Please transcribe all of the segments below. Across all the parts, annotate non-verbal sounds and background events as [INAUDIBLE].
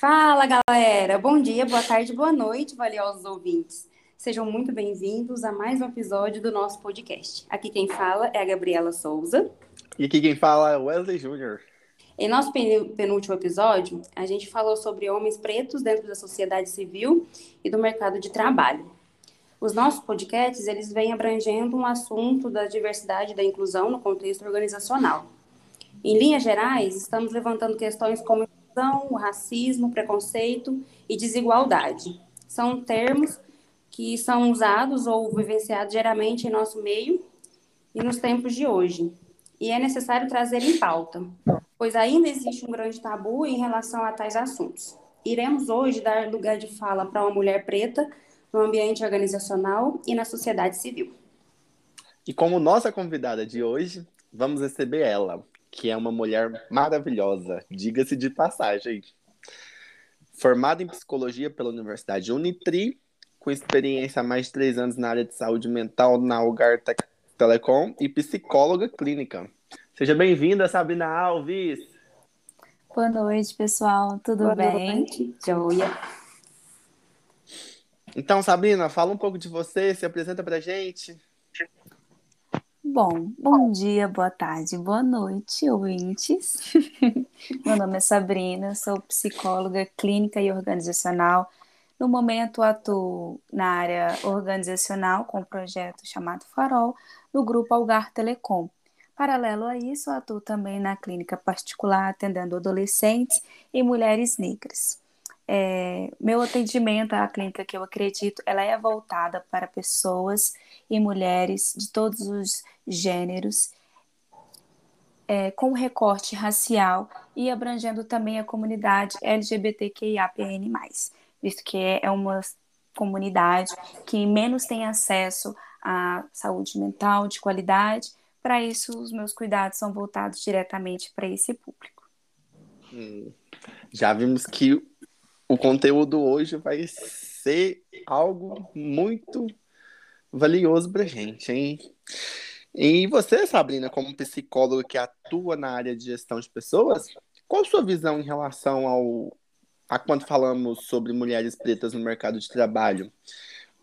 Fala, galera! Bom dia, boa tarde, boa noite, valiosos ouvintes. Sejam muito bem-vindos a mais um episódio do nosso podcast. Aqui quem fala é a Gabriela Souza. E aqui quem fala é o Wesley Júnior. Em nosso penúltimo episódio, a gente falou sobre homens pretos dentro da sociedade civil e do mercado de trabalho. Os nossos podcasts, eles vêm abrangendo um assunto da diversidade e da inclusão no contexto organizacional. Em linhas gerais, estamos levantando questões como o racismo, preconceito e desigualdade. São termos que são usados ou vivenciados geralmente em nosso meio e nos tempos de hoje. E é necessário trazer em pauta, pois ainda existe um grande tabu em relação a tais assuntos. Iremos hoje dar lugar de fala para uma mulher preta no ambiente organizacional e na sociedade civil. E como nossa convidada de hoje, vamos receber ela, que é uma mulher maravilhosa, diga-se de passagem. Formada em psicologia pela Universidade Unitri, com experiência há mais de três anos na área de saúde mental na Algar Telecom e psicóloga clínica. Seja bem-vinda, Sabrina Alves. Boa noite, pessoal. Tudo Boa bem? Noite, joia. Então, Sabrina, fala um pouco de você, se apresenta pra gente. Bom, bom dia, boa tarde, boa noite, ouvintes. [LAUGHS] Meu nome é Sabrina, sou psicóloga clínica e organizacional. No momento, atuo na área organizacional com um projeto chamado Farol, no grupo Algar Telecom. Paralelo a isso, atuo também na clínica particular, atendendo adolescentes e mulheres negras. É, meu atendimento à clínica que eu acredito, ela é voltada para pessoas e mulheres de todos os gêneros, é, com recorte racial e abrangendo também a comunidade LGBTQIAPN+, visto que é uma comunidade que menos tem acesso à saúde mental de qualidade. Para isso, os meus cuidados são voltados diretamente para esse público. Hum, já vimos que o conteúdo hoje vai ser algo muito valioso pra gente, hein? E você, Sabrina, como psicóloga que atua na área de gestão de pessoas, qual a sua visão em relação ao a quando falamos sobre mulheres pretas no mercado de trabalho?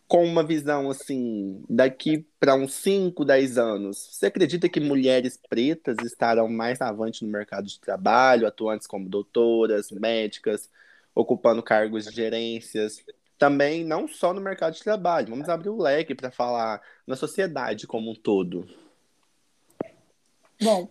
Com uma visão assim, daqui para uns 5, 10 anos, você acredita que mulheres pretas estarão mais avante no mercado de trabalho, atuantes como doutoras, médicas, ocupando cargos de gerências. Também não só no mercado de trabalho, vamos abrir o leque para falar na sociedade como um todo. Bom,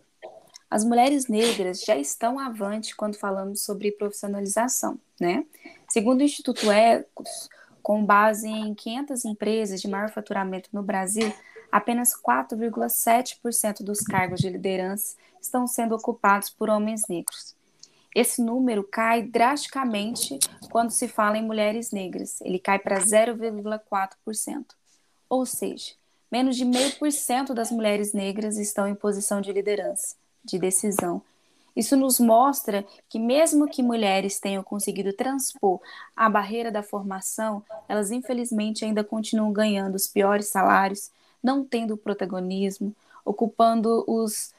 as mulheres negras já estão avante quando falamos sobre profissionalização, né? Segundo o Instituto Ecos, com base em 500 empresas de maior faturamento no Brasil, apenas 4,7% dos cargos de liderança estão sendo ocupados por homens negros. Esse número cai drasticamente quando se fala em mulheres negras. Ele cai para 0,4%. Ou seja, menos de meio por cento das mulheres negras estão em posição de liderança, de decisão. Isso nos mostra que, mesmo que mulheres tenham conseguido transpor a barreira da formação, elas infelizmente ainda continuam ganhando os piores salários, não tendo protagonismo, ocupando os,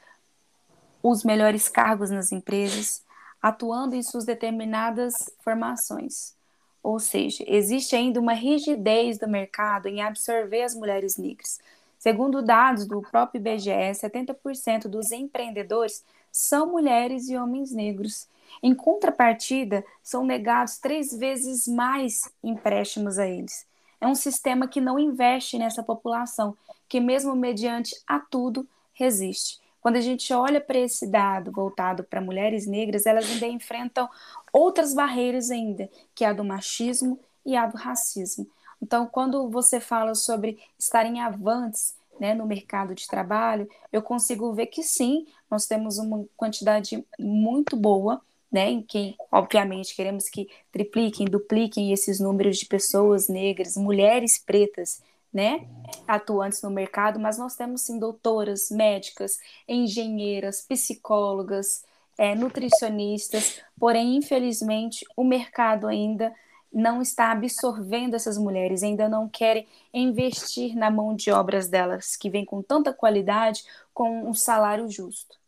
os melhores cargos nas empresas atuando em suas determinadas formações. Ou seja, existe ainda uma rigidez do mercado em absorver as mulheres negras. Segundo dados do próprio IBGE, 70% dos empreendedores são mulheres e homens negros. Em contrapartida, são negados três vezes mais empréstimos a eles. É um sistema que não investe nessa população, que, mesmo mediante a tudo, resiste. Quando a gente olha para esse dado voltado para mulheres negras, elas ainda enfrentam outras barreiras ainda, que é a do machismo e a do racismo. Então, quando você fala sobre estarem avantes né, no mercado de trabalho, eu consigo ver que sim, nós temos uma quantidade muito boa, né, em quem, obviamente, queremos que tripliquem, dupliquem esses números de pessoas negras, mulheres pretas né, atuantes no mercado, mas nós temos sim doutoras, médicas, engenheiras, psicólogas, é, nutricionistas, porém, infelizmente, o mercado ainda não está absorvendo essas mulheres, ainda não querem investir na mão de obras delas, que vem com tanta qualidade, com um salário justo.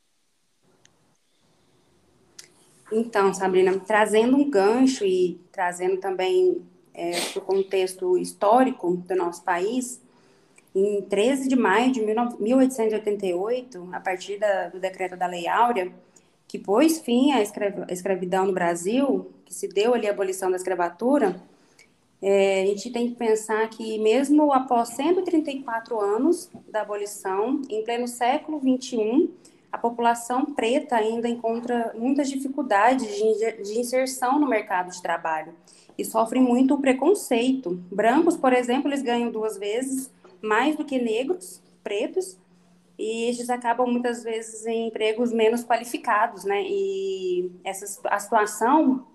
Então, Sabrina, trazendo um gancho e trazendo também é, para o contexto histórico do nosso país, em 13 de maio de 1888, a partir da, do decreto da Lei Áurea, que pôs fim à escravidão no Brasil, que se deu ali a abolição da escravatura, é, a gente tem que pensar que mesmo após 134 anos da abolição, em pleno século XXI, a população preta ainda encontra muitas dificuldades de, de inserção no mercado de trabalho e sofre muito o preconceito. Brancos, por exemplo, eles ganham duas vezes mais do que negros, pretos, e eles acabam muitas vezes em empregos menos qualificados, né? E essa a situação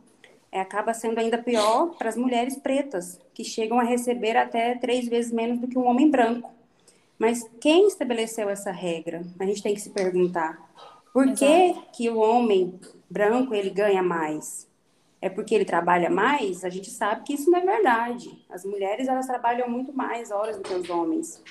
é, acaba sendo ainda pior para as mulheres pretas, que chegam a receber até três vezes menos do que um homem branco. Mas quem estabeleceu essa regra? A gente tem que se perguntar. Por que, que o homem branco ele ganha mais? É porque ele trabalha mais? A gente sabe que isso não é verdade. As mulheres elas trabalham muito mais horas do que os homens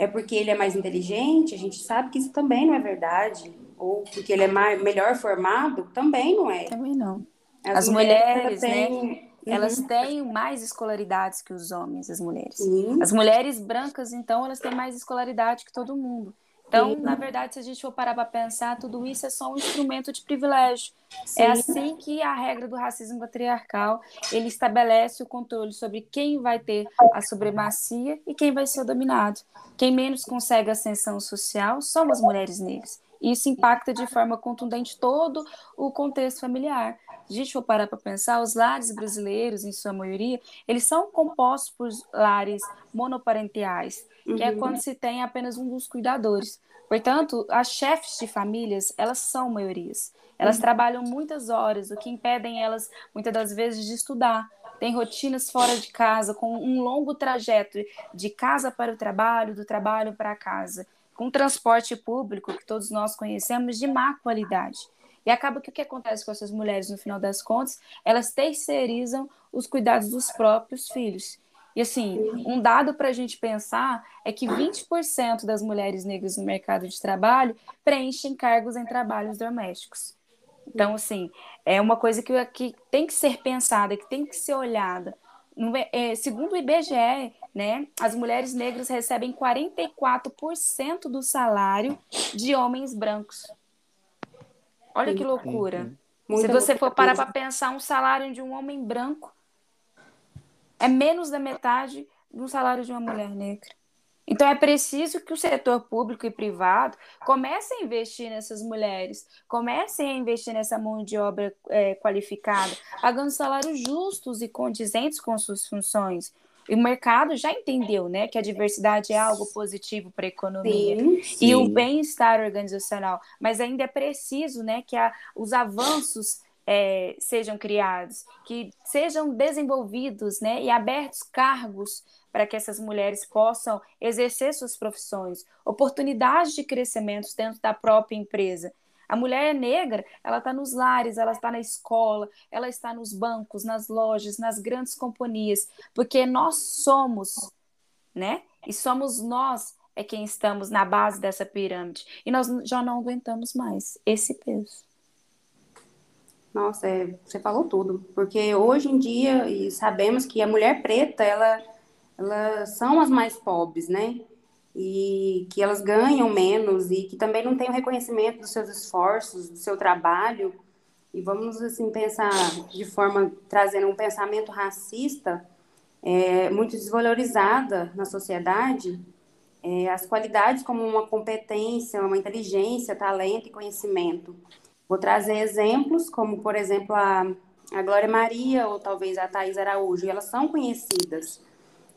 é porque ele é mais inteligente, a gente sabe que isso também não é verdade. Ou porque ele é mais, melhor formado, também não é. Também não. As, as mulheres, mulheres né? Têm... Uhum. Elas têm mais escolaridades que os homens, as mulheres. Sim. As mulheres brancas, então, elas têm mais escolaridade que todo mundo. Então, Sim. na verdade, se a gente for parar para pensar, tudo isso é só um instrumento de privilégio. É Sim. É assim que a regra do racismo patriarcal ele estabelece o controle sobre quem vai ter a supremacia e quem vai ser dominado. Quem menos consegue ascensão social são as mulheres negras. Isso impacta de forma contundente todo o contexto familiar. Se a gente for parar para pensar, os lares brasileiros, em sua maioria, eles são compostos por lares monoparenteais uhum. que é quando se tem apenas um dos cuidadores. Portanto, as chefes de famílias, elas são maiorias. Elas uhum. trabalham muitas horas, o que impedem elas, muitas das vezes, de estudar. Tem rotinas fora de casa, com um longo trajeto de casa para o trabalho, do trabalho para casa, com transporte público, que todos nós conhecemos, de má qualidade. E acaba que o que acontece com essas mulheres, no final das contas, elas terceirizam os cuidados dos próprios filhos. E assim, um dado para a gente pensar é que 20% das mulheres negras no mercado de trabalho preenchem cargos em trabalhos domésticos. Então, assim, é uma coisa que, que tem que ser pensada, que tem que ser olhada. É, segundo o IBGE, né, as mulheres negras recebem 44% do salário de homens brancos. Olha que loucura. Se você for parar para pensar um salário de um homem branco, é menos da metade do salário de uma mulher negra. Então é preciso que o setor público e privado comece a investir nessas mulheres, comecem a investir nessa mão de obra é, qualificada, pagando salários justos e condizentes com suas funções. E o mercado já entendeu, né, que a diversidade é algo positivo para a economia sim, sim. e o bem-estar organizacional, mas ainda é preciso, né, que a, os avanços é, sejam criados, que sejam desenvolvidos né, e abertos cargos para que essas mulheres possam exercer suas profissões, oportunidades de crescimento dentro da própria empresa. A mulher negra, ela está nos lares, ela está na escola, ela está nos bancos, nas lojas, nas grandes companhias, porque nós somos, né? E somos nós é quem estamos na base dessa pirâmide. E nós já não aguentamos mais esse peso. Nossa, é, você falou tudo. Porque hoje em dia, e sabemos que a mulher preta, ela, elas são as mais pobres, né? E que elas ganham menos e que também não têm o reconhecimento dos seus esforços, do seu trabalho. E vamos, assim, pensar de forma, trazendo um pensamento racista, é, muito desvalorizada na sociedade, é, as qualidades como uma competência, uma inteligência, talento e conhecimento. Vou trazer exemplos, como, por exemplo, a, a Glória Maria ou talvez a Thais Araújo, elas são conhecidas.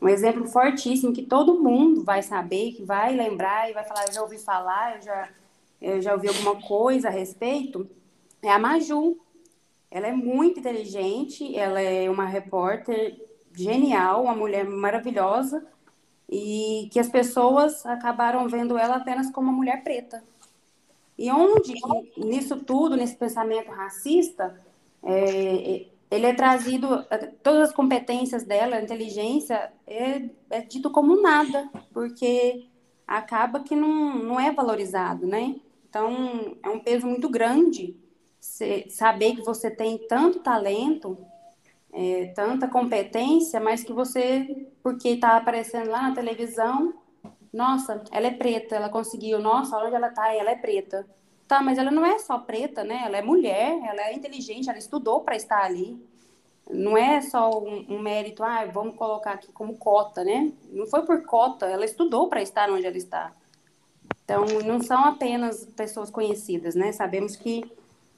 Um exemplo fortíssimo que todo mundo vai saber, que vai lembrar e vai falar, eu já ouvi falar, eu já, eu já ouvi alguma coisa a respeito, é a Maju. Ela é muito inteligente, ela é uma repórter genial, uma mulher maravilhosa, e que as pessoas acabaram vendo ela apenas como uma mulher preta. E onde, nisso tudo, nesse pensamento racista, é, ele é trazido, todas as competências dela, a inteligência, é, é dito como nada, porque acaba que não, não é valorizado, né? Então, é um peso muito grande saber que você tem tanto talento, é, tanta competência, mas que você, porque está aparecendo lá na televisão, nossa, ela é preta, ela conseguiu, nossa, onde ela está, ela é preta. Tá, mas ela não é só preta, né? Ela é mulher, ela é inteligente, ela estudou para estar ali. Não é só um, um, mérito, ah, vamos colocar aqui como cota, né? Não foi por cota, ela estudou para estar onde ela está. Então, não são apenas pessoas conhecidas, né? Sabemos que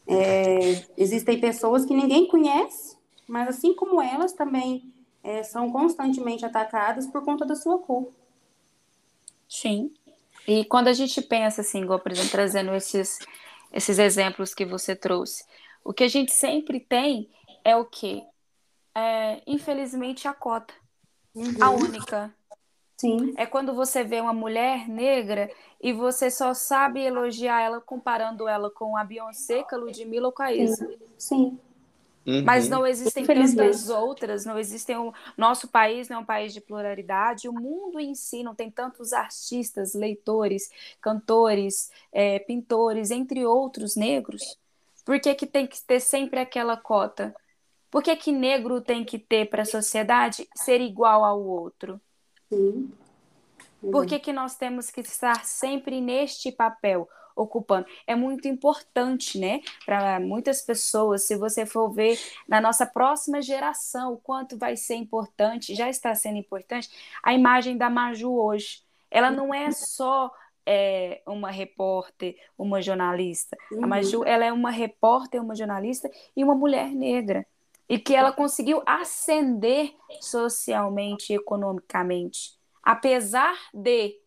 é, existem pessoas que ninguém conhece, mas assim como elas também é, são constantemente atacadas por conta da sua cor. Sim. E quando a gente pensa assim, igual, por exemplo, trazendo esses, esses exemplos que você trouxe, o que a gente sempre tem é o quê? É, infelizmente, a cota. Uhum. A única. Sim. É quando você vê uma mulher negra e você só sabe elogiar ela comparando ela com a Beyoncé, com a Ludmilla ou com a Isa. Sim. Sim. Uhum. Mas não existem tantas outras, não existem. O nosso país não é um país de pluralidade, o mundo em si não tem tantos artistas, leitores, cantores, é, pintores, entre outros negros. Por que, que tem que ter sempre aquela cota? Por que, que negro tem que ter para a sociedade ser igual ao outro? Sim. Por que, que nós temos que estar sempre neste papel? Ocupando. É muito importante, né, para muitas pessoas. Se você for ver na nossa próxima geração, o quanto vai ser importante, já está sendo importante, a imagem da Maju hoje. Ela não é só é, uma repórter, uma jornalista. Uhum. A Maju, ela é uma repórter, uma jornalista e uma mulher negra. E que ela conseguiu ascender socialmente e economicamente. Apesar de,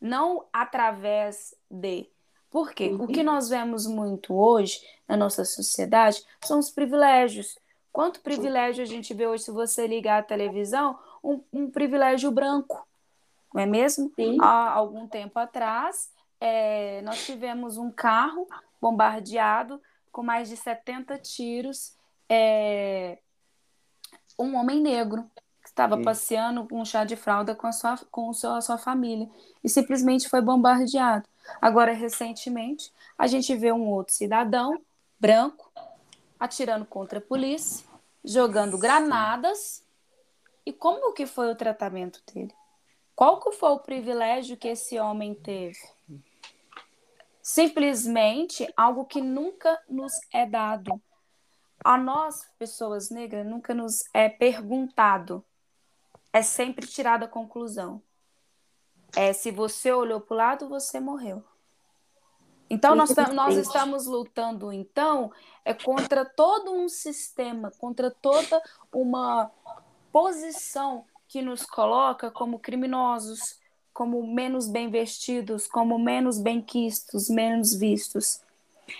não através de, por quê? O que nós vemos muito hoje na nossa sociedade são os privilégios. Quanto privilégio a gente vê hoje, se você ligar a televisão, um, um privilégio branco, não é mesmo? Sim. Há algum tempo atrás, é, nós tivemos um carro bombardeado com mais de 70 tiros, é, um homem negro que estava Sim. passeando com um chá de fralda com, a sua, com a sua família e simplesmente foi bombardeado. Agora, recentemente, a gente vê um outro cidadão branco atirando contra a polícia, jogando granadas. E como que foi o tratamento dele? Qual que foi o privilégio que esse homem teve? Simplesmente algo que nunca nos é dado. A nós, pessoas negras, nunca nos é perguntado. É sempre tirada a conclusão. É, se você olhou para o lado, você morreu. Então, nós, nós estamos lutando, então, é contra todo um sistema, contra toda uma posição que nos coloca como criminosos, como menos bem vestidos, como menos bem quistos, menos vistos.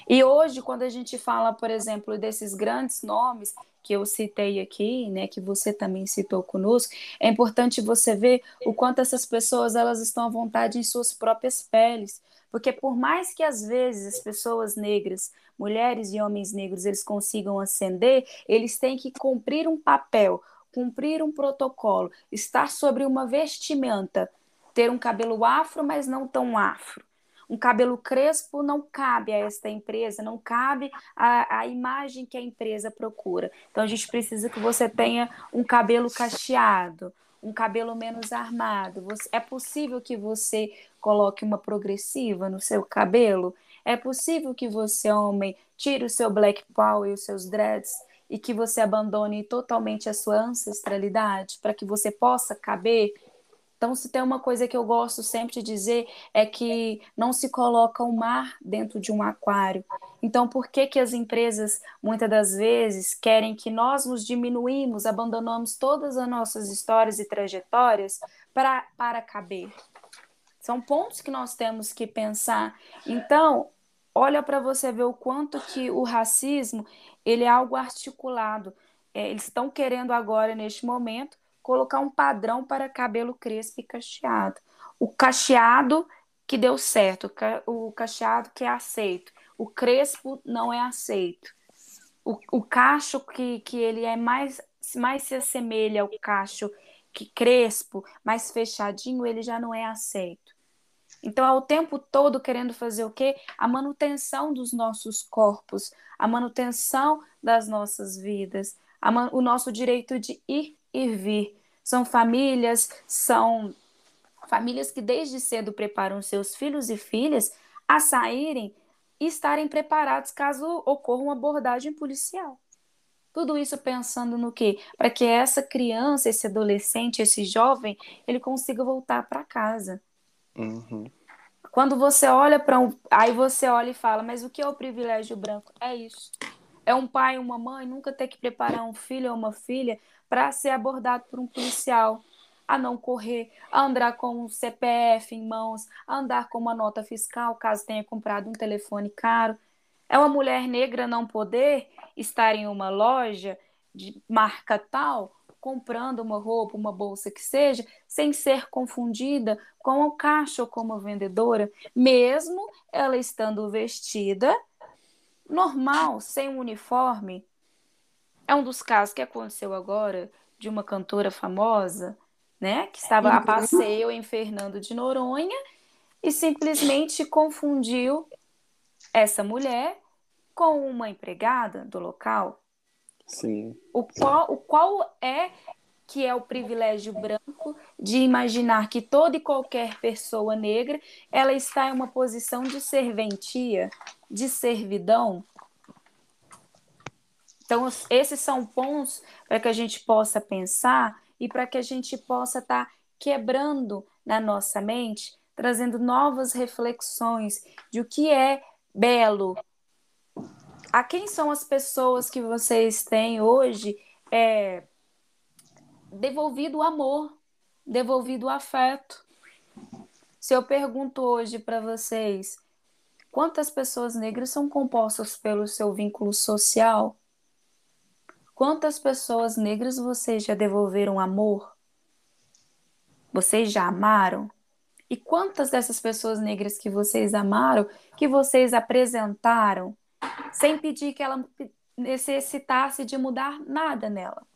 E hoje, quando a gente fala, por exemplo, desses grandes nomes que eu citei aqui, né, que você também citou conosco, é importante você ver o quanto essas pessoas elas estão à vontade em suas próprias peles, porque por mais que às vezes as pessoas negras, mulheres e homens negros, eles consigam ascender, eles têm que cumprir um papel, cumprir um protocolo, estar sobre uma vestimenta, ter um cabelo afro, mas não tão afro um cabelo crespo não cabe a esta empresa, não cabe a, a imagem que a empresa procura. Então a gente precisa que você tenha um cabelo cacheado, um cabelo menos armado. Você, é possível que você coloque uma progressiva no seu cabelo? É possível que você, homem, tire o seu black power e os seus dreads e que você abandone totalmente a sua ancestralidade para que você possa caber então, se tem uma coisa que eu gosto sempre de dizer é que não se coloca o mar dentro de um aquário. Então, por que que as empresas muitas das vezes querem que nós nos diminuímos, abandonamos todas as nossas histórias e trajetórias para para caber? São pontos que nós temos que pensar. Então, olha para você ver o quanto que o racismo ele é algo articulado. É, eles estão querendo agora neste momento colocar um padrão para cabelo crespo e cacheado. O cacheado que deu certo, o cacheado que é aceito, o crespo não é aceito. O, o cacho que, que ele é mais, mais se assemelha ao cacho que crespo, mais fechadinho, ele já não é aceito. Então é o tempo todo querendo fazer o quê? A manutenção dos nossos corpos, a manutenção das nossas vidas, o nosso direito de ir e vir. São famílias, são famílias que desde cedo preparam seus filhos e filhas a saírem e estarem preparados caso ocorra uma abordagem policial. Tudo isso pensando no quê? Para que essa criança, esse adolescente, esse jovem, ele consiga voltar para casa. Uhum. Quando você olha para um. Aí você olha e fala, mas o que é o privilégio branco? É isso. É um pai e uma mãe nunca ter que preparar um filho ou uma filha para ser abordado por um policial, a não correr, a andar com um CPF em mãos, a andar com uma nota fiscal caso tenha comprado um telefone caro. É uma mulher negra não poder estar em uma loja de marca tal, comprando uma roupa, uma bolsa que seja, sem ser confundida com o caixa ou como vendedora, mesmo ela estando vestida normal, sem um uniforme. É um dos casos que aconteceu agora de uma cantora famosa, né, que estava a uhum. passeio em Fernando de Noronha e simplesmente confundiu essa mulher com uma empregada do local. Sim. O qual, o qual é que é o privilégio branco de imaginar que toda e qualquer pessoa negra ela está em uma posição de serventia, de servidão. Então, esses são pontos para que a gente possa pensar e para que a gente possa estar tá quebrando na nossa mente, trazendo novas reflexões de o que é belo, a quem são as pessoas que vocês têm hoje é, devolvido o amor, devolvido o afeto. Se eu pergunto hoje para vocês quantas pessoas negras são compostas pelo seu vínculo social, quantas pessoas negras vocês já devolveram amor? Vocês já amaram? E quantas dessas pessoas negras que vocês amaram, que vocês apresentaram, sem pedir que ela necessitasse de mudar nada nela.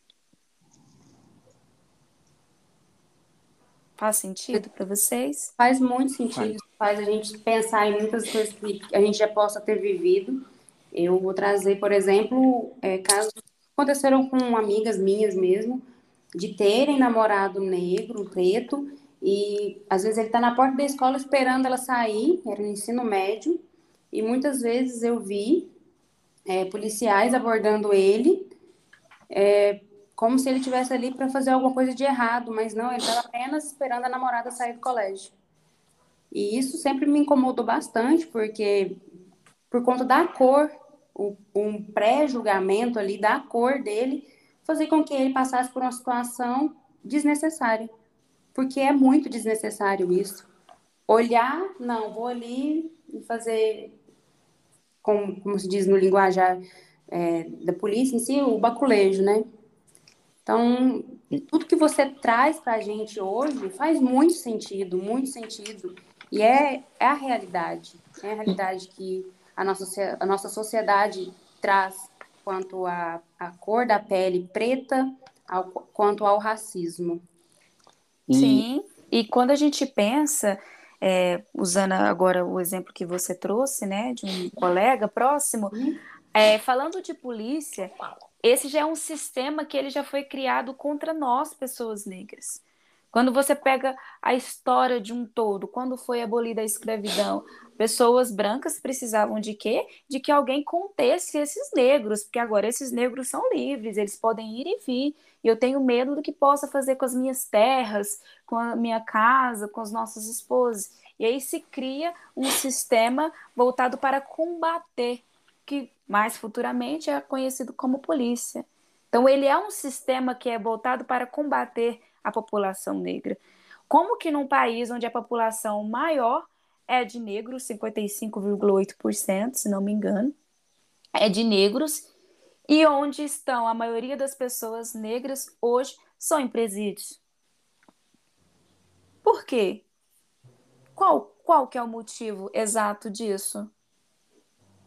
Faz sentido para vocês? Faz muito sentido. Faz a gente pensar em muitas coisas que a gente já possa ter vivido. Eu vou trazer, por exemplo, é, casos aconteceram com amigas minhas mesmo, de terem namorado negro, preto, e às vezes ele está na porta da escola esperando ela sair, era no ensino médio, e muitas vezes eu vi é, policiais abordando ele é, como se ele tivesse ali para fazer alguma coisa de errado, mas não, ele estava apenas esperando a namorada sair do colégio. E isso sempre me incomodou bastante, porque por conta da cor, o, um pré-julgamento ali da cor dele, fazer com que ele passasse por uma situação desnecessária. Porque é muito desnecessário isso. Olhar, não, vou ali e fazer como, como se diz no linguajar é, da polícia em si, o baculejo, né? Então, tudo que você traz para a gente hoje faz muito sentido, muito sentido. E é, é a realidade, é a realidade que a nossa, a nossa sociedade traz quanto à a, a cor da pele preta, ao, quanto ao racismo. Sim, e quando a gente pensa é, usando agora o exemplo que você trouxe, né, de um colega próximo, uhum. é, falando de polícia, esse já é um sistema que ele já foi criado contra nós, pessoas negras. Quando você pega a história de um todo, quando foi abolida a escravidão, pessoas brancas precisavam de quê? De que alguém contesse esses negros, porque agora esses negros são livres, eles podem ir e vir. E eu tenho medo do que possa fazer com as minhas terras, com a minha casa, com os nossos esposos. E aí se cria um sistema voltado para combater, que mais futuramente é conhecido como polícia. Então ele é um sistema que é voltado para combater a população negra. Como que num país onde a população maior é de negros, 55,8%, se não me engano, é de negros, e onde estão a maioria das pessoas negras hoje são em presídios. Por quê? Qual, qual que é o motivo exato disso?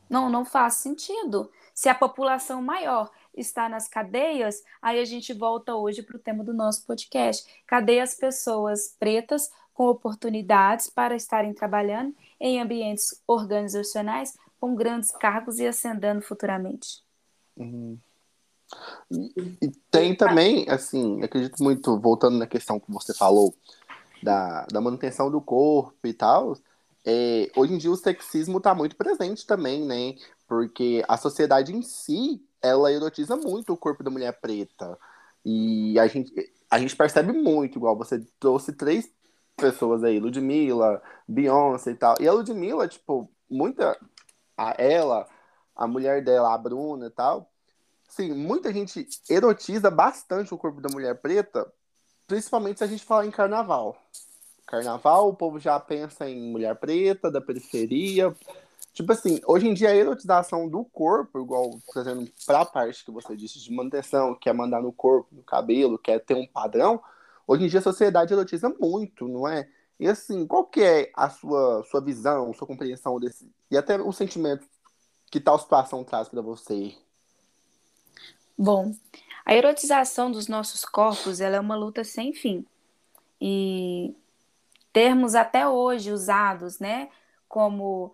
Não, não faz sentido. Se a população maior está nas cadeias, aí a gente volta hoje para o tema do nosso podcast. Cadê as pessoas pretas com oportunidades para estarem trabalhando em ambientes organizacionais com grandes cargos e ascendendo futuramente. Uhum. E tem também, assim, acredito muito, voltando na questão que você falou, da, da manutenção do corpo e tal, é, hoje em dia o sexismo está muito presente também, né? Porque a sociedade em si, ela erotiza muito o corpo da mulher preta. E a gente, a gente percebe muito, igual você trouxe três pessoas aí, Ludmilla, Beyoncé e tal. E a Ludmilla, tipo, muita. A, ela, a mulher dela, a Bruna e tal. Sim, muita gente erotiza bastante o corpo da mulher preta, principalmente se a gente falar em carnaval. Carnaval, o povo já pensa em mulher preta, da periferia. Tipo assim, hoje em dia a erotização do corpo, igual trazendo pra parte que você disse de manutenção, quer mandar no corpo, no cabelo, quer ter um padrão, hoje em dia a sociedade erotiza muito, não é? E assim, qual que é a sua, sua visão, sua compreensão desse. E até o sentimento que tal situação traz para você? Bom, a erotização dos nossos corpos ela é uma luta sem fim. E termos até hoje usados, né, como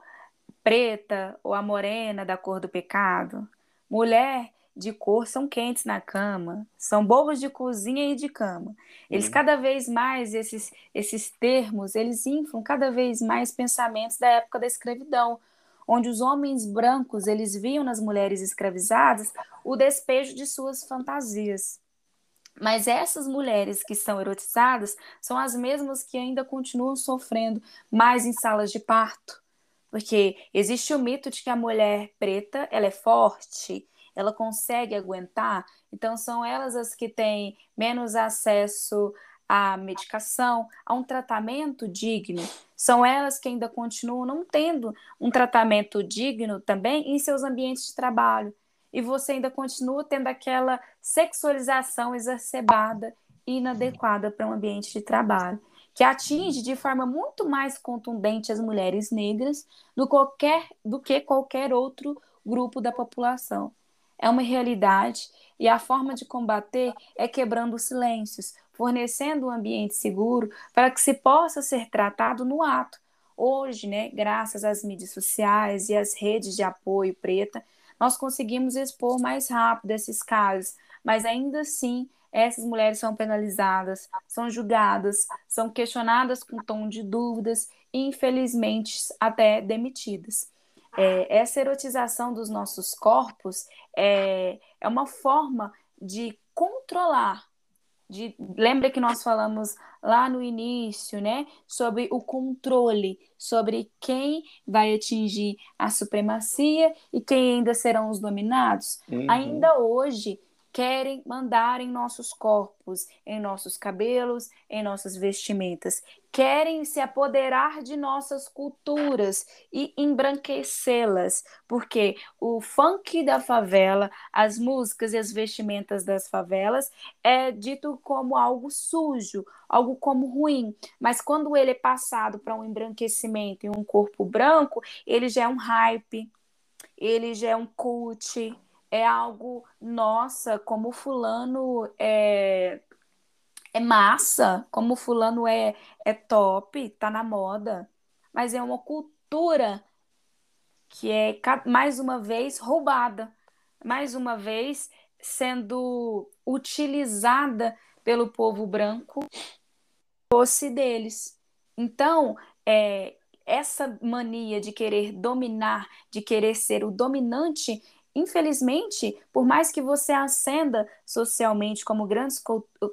preta ou a morena da cor do pecado, mulher de cor são quentes na cama, são bobos de cozinha e de cama. Eles uhum. cada vez mais esses esses termos, eles inflam cada vez mais pensamentos da época da escravidão, onde os homens brancos eles viam nas mulheres escravizadas o despejo de suas fantasias. Mas essas mulheres que são erotizadas são as mesmas que ainda continuam sofrendo mais em salas de parto. Porque existe o mito de que a mulher preta, ela é forte, ela consegue aguentar, então são elas as que têm menos acesso à medicação, a um tratamento digno. São elas que ainda continuam não tendo um tratamento digno também em seus ambientes de trabalho. E você ainda continua tendo aquela sexualização exacerbada e inadequada para um ambiente de trabalho, que atinge de forma muito mais contundente as mulheres negras do, qualquer, do que qualquer outro grupo da população. É uma realidade e a forma de combater é quebrando os silêncios, fornecendo um ambiente seguro para que se possa ser tratado no ato. Hoje, né, graças às mídias sociais e às redes de apoio preta, nós conseguimos expor mais rápido esses casos, mas ainda assim essas mulheres são penalizadas, são julgadas, são questionadas com tom de dúvidas e, infelizmente, até demitidas. É, essa erotização dos nossos corpos é, é uma forma de controlar de, lembra que nós falamos lá no início, né, sobre o controle, sobre quem vai atingir a supremacia e quem ainda serão os dominados? Uhum. Ainda hoje, querem mandar em nossos corpos, em nossos cabelos, em nossas vestimentas. Querem se apoderar de nossas culturas e embranquecê-las, porque o funk da favela, as músicas e as vestimentas das favelas é dito como algo sujo, algo como ruim, mas quando ele é passado para um embranquecimento em um corpo branco, ele já é um hype, ele já é um cult, é algo, nossa, como fulano é, é massa, como fulano é, é top, tá na moda. Mas é uma cultura que é, mais uma vez, roubada. Mais uma vez, sendo utilizada pelo povo branco, fosse deles. Então, é, essa mania de querer dominar, de querer ser o dominante, infelizmente, por mais que você ascenda socialmente como grandes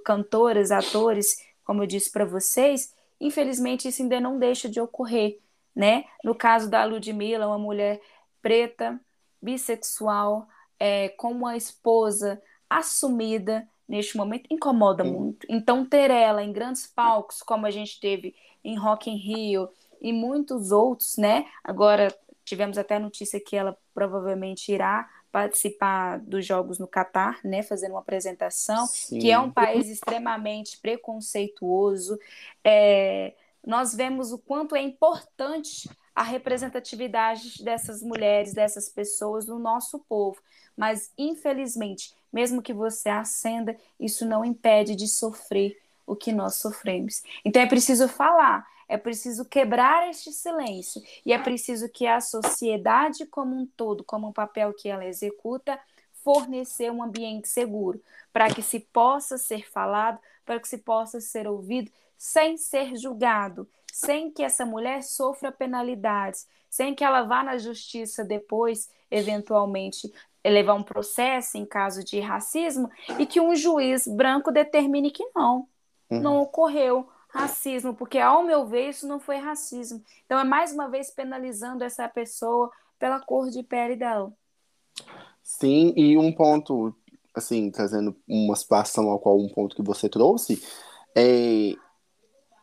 cantoras, atores, como eu disse para vocês, infelizmente isso ainda não deixa de ocorrer, né? No caso da Ludmilla, uma mulher preta, bissexual, é, com uma esposa assumida neste momento, incomoda Sim. muito. Então, ter ela em grandes palcos, como a gente teve em Rock in Rio e muitos outros, né? Agora Tivemos até a notícia que ela provavelmente irá participar dos jogos no Catar, né, fazendo uma apresentação, Sim. que é um país extremamente preconceituoso. É, nós vemos o quanto é importante a representatividade dessas mulheres, dessas pessoas no nosso povo. Mas, infelizmente, mesmo que você acenda, isso não impede de sofrer o que nós sofremos. Então é preciso falar, é preciso quebrar este silêncio e é preciso que a sociedade como um todo, como um papel que ela executa, fornecer um ambiente seguro para que se possa ser falado, para que se possa ser ouvido sem ser julgado, sem que essa mulher sofra penalidades, sem que ela vá na justiça depois, eventualmente, levar um processo em caso de racismo e que um juiz branco determine que não, uhum. não ocorreu racismo, porque ao meu ver isso não foi racismo. Então é mais uma vez penalizando essa pessoa pela cor de pele dela. Sim, e um ponto, assim, trazendo uma situação ao qual um ponto que você trouxe, é,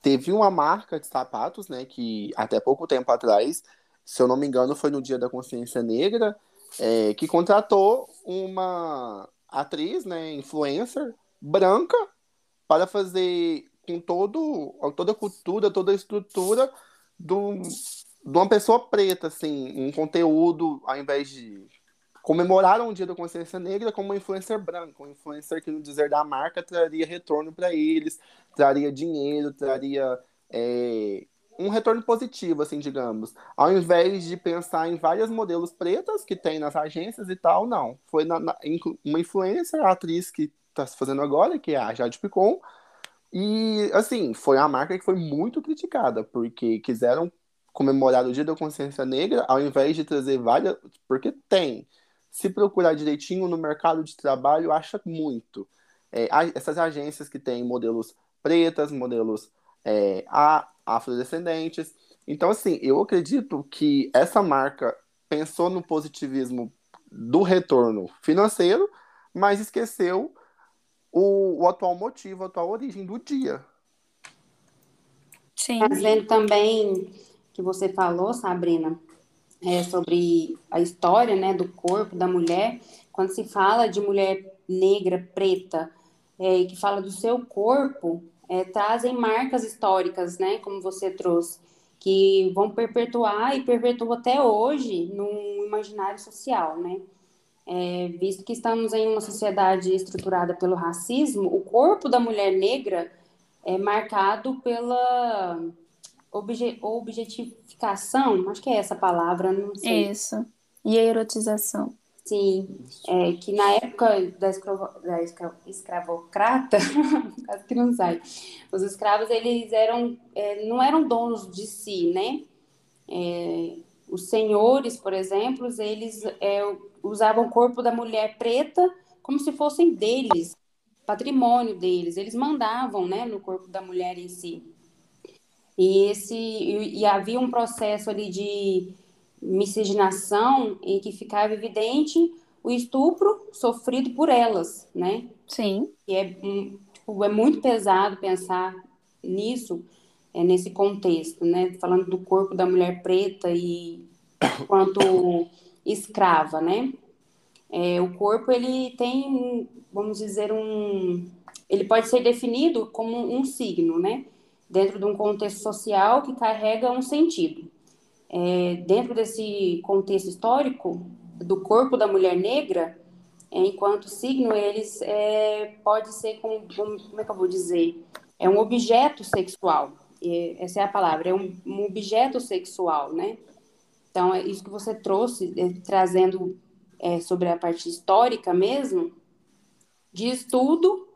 teve uma marca de sapatos, né, que até pouco tempo atrás, se eu não me engano, foi no Dia da Consciência Negra, é, que contratou uma atriz, né, influencer, branca, para fazer com todo, toda a cultura, toda a estrutura do, de uma pessoa preta, assim, um conteúdo, ao invés de comemoraram o Dia da Consciência Negra como uma influencer branca, um influencer que, no dizer da marca, traria retorno para eles, traria dinheiro, traria é, um retorno positivo, assim, digamos. Ao invés de pensar em vários modelos pretas que tem nas agências e tal, não. Foi na, na, uma influencer, a atriz que está se fazendo agora, que é a Jade Picon, e, assim, foi uma marca que foi muito criticada, porque quiseram comemorar o Dia da Consciência Negra, ao invés de trazer várias. Porque tem se procurar direitinho no mercado de trabalho, acha muito. É, essas agências que têm modelos pretas, modelos é, afrodescendentes. Então, assim, eu acredito que essa marca pensou no positivismo do retorno financeiro, mas esqueceu o, o atual motivo, a atual origem do dia. Sim. Trazendo também que você falou, Sabrina, é, sobre a história né, do corpo da mulher, quando se fala de mulher negra, preta, é, que fala do seu corpo, é, trazem marcas históricas, né, como você trouxe, que vão perpetuar e perpetuam até hoje no imaginário social, né? É, visto que estamos em uma sociedade estruturada pelo racismo, o corpo da mulher negra é marcado pela obje, objetificação, acho que é essa palavra, não sei. Isso. E a erotização. Sim, é, que na época da, escravo, da escravo, escravocrata, [LAUGHS] quase que não sai, os escravos, eles eram, é, não eram donos de si, né? É, os senhores, por exemplo, eles é, usavam o corpo da mulher preta como se fossem deles, patrimônio deles, eles mandavam, né, no corpo da mulher em si. E, esse, e, e havia um processo ali de miscigenação em que ficava evidente o estupro sofrido por elas, né? Sim. E é, tipo, é muito pesado pensar nisso, é, nesse contexto, né? Falando do corpo da mulher preta e quanto escrava, né? É, o corpo, ele tem, vamos dizer, um... Ele pode ser definido como um signo, né? dentro de um contexto social que carrega um sentido. É, dentro desse contexto histórico do corpo da mulher negra, é, enquanto signo, eles é, pode ser como, como é que eu vou dizer, é um objeto sexual. essa é a palavra, é um, um, objeto sexual, né? Então é isso que você trouxe, é, trazendo é, sobre a parte histórica mesmo, de estudo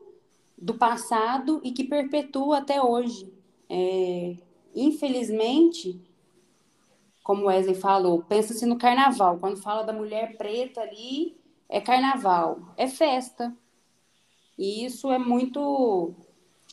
do passado e que perpetua até hoje. É, infelizmente, como Wesley falou, pensa-se no carnaval. Quando fala da mulher preta ali, é carnaval, é festa. E isso é muito.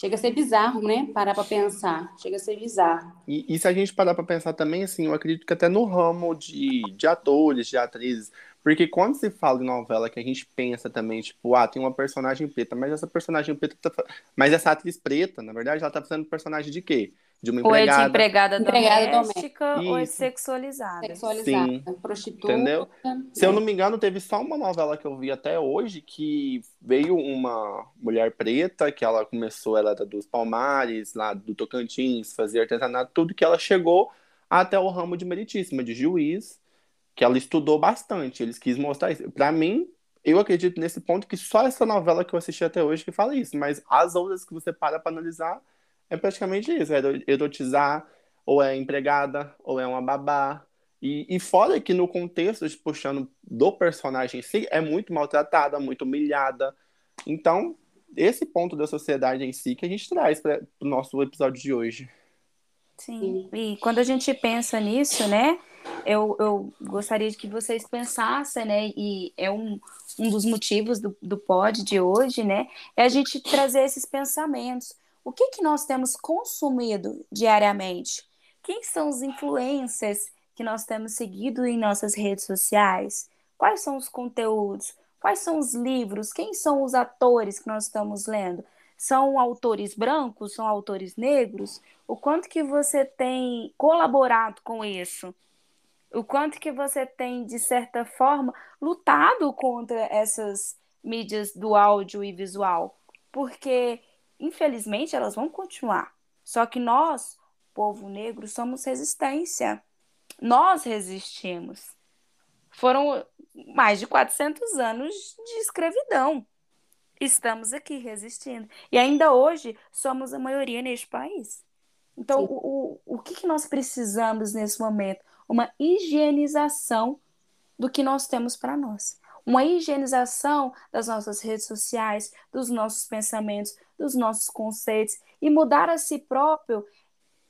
Chega a ser bizarro, né? Parar para pensar. Chega a ser bizarro. E, e se a gente parar para pensar também, assim, eu acredito que até no ramo de, de atores, de atrizes, porque quando se fala em novela que a gente pensa também, tipo, ah, tem uma personagem preta, mas essa personagem preta tá... Mas essa atriz preta, na verdade, ela tá fazendo personagem de quê? De uma empregada. Ou é de empregada, empregada doméstica, doméstica ou é sexualizada. Sexualizada, Sim. prostituta. Entendeu? Se eu não me engano, teve só uma novela que eu vi até hoje que veio uma mulher preta, que ela começou, ela era dos Palmares, lá do Tocantins, fazia artesanato, tudo que ela chegou até o ramo de meritíssima, de juiz, que ela estudou bastante. Eles quis mostrar isso. Para mim, eu acredito nesse ponto que só essa novela que eu assisti até hoje que fala isso, mas as outras que você para para analisar é praticamente isso, é erotizar, ou é empregada, ou é uma babá. E, e fora que no contexto, puxando do personagem em si, é muito maltratada, muito humilhada. Então, esse ponto da sociedade em si que a gente traz para o nosso episódio de hoje. Sim, e quando a gente pensa nisso, né, eu, eu gostaria de que vocês pensassem, né, e é um, um dos motivos do, do pod de hoje, né, é a gente trazer esses pensamentos. O que, que nós temos consumido diariamente? Quem são os influencers que nós temos seguido em nossas redes sociais? Quais são os conteúdos? Quais são os livros? Quem são os atores que nós estamos lendo? São autores brancos? São autores negros? O quanto que você tem colaborado com isso? O quanto que você tem, de certa forma, lutado contra essas mídias do áudio e visual? Porque, infelizmente, elas vão continuar. Só que nós, povo negro, somos resistência. Nós resistimos. Foram mais de 400 anos de escravidão. Estamos aqui resistindo. E ainda hoje somos a maioria neste país. Então, o, o, o que, que nós precisamos nesse momento? Uma higienização do que nós temos para nós. Uma higienização das nossas redes sociais, dos nossos pensamentos, dos nossos conceitos e mudar a si próprio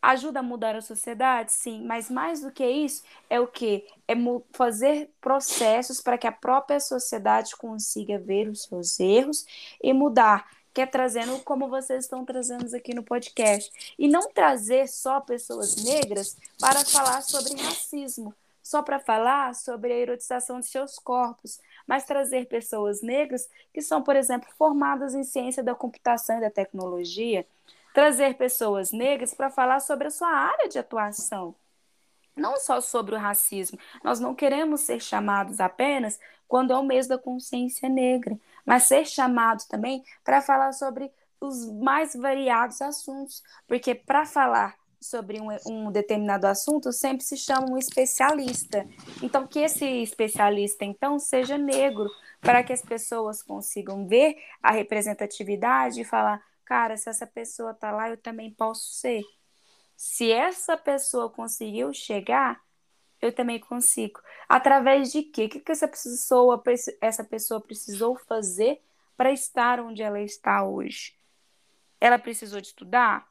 ajuda a mudar a sociedade, sim, mas mais do que isso, é o que? É fazer processos para que a própria sociedade consiga ver os seus erros e mudar, que é trazendo como vocês estão trazendo aqui no podcast. E não trazer só pessoas negras para falar sobre racismo, só para falar sobre a erotização de seus corpos, mas trazer pessoas negras que são, por exemplo, formadas em ciência da computação e da tecnologia, trazer pessoas negras para falar sobre a sua área de atuação. Não só sobre o racismo. Nós não queremos ser chamados apenas quando é o mês da consciência negra, mas ser chamado também para falar sobre os mais variados assuntos. Porque para falar sobre um, um, determinado assunto, sempre se chama um especialista. Então, que esse especialista, então, seja negro, para que as pessoas consigam ver a representatividade e falar: cara, se essa pessoa tá lá, eu também posso ser. Se essa pessoa conseguiu chegar, eu também consigo. Através de quê? O que, que essa pessoa, essa pessoa precisou fazer para estar onde ela está hoje? Ela precisou de estudar?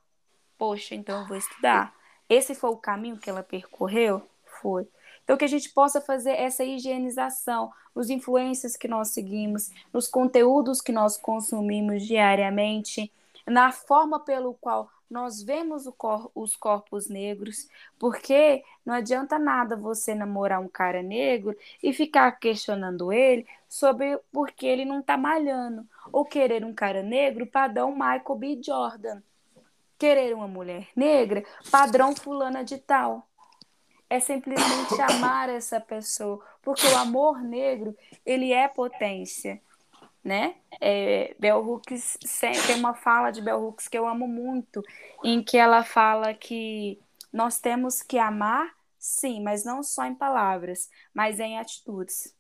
Poxa, então eu vou estudar. Esse foi o caminho que ela percorreu? Foi. Então, que a gente possa fazer essa higienização nos influências que nós seguimos, nos conteúdos que nós consumimos diariamente, na forma pelo qual nós vemos cor os corpos negros, porque não adianta nada você namorar um cara negro e ficar questionando ele sobre por que ele não está malhando, ou querer um cara negro padrão Michael B. Jordan, querer uma mulher negra padrão fulana de tal. É simplesmente [COUGHS] amar essa pessoa, porque o amor negro, ele é potência né? É, Bell Hooks tem uma fala de Bell Hooks que eu amo muito, em que ela fala que nós temos que amar, sim, mas não só em palavras, mas em atitudes.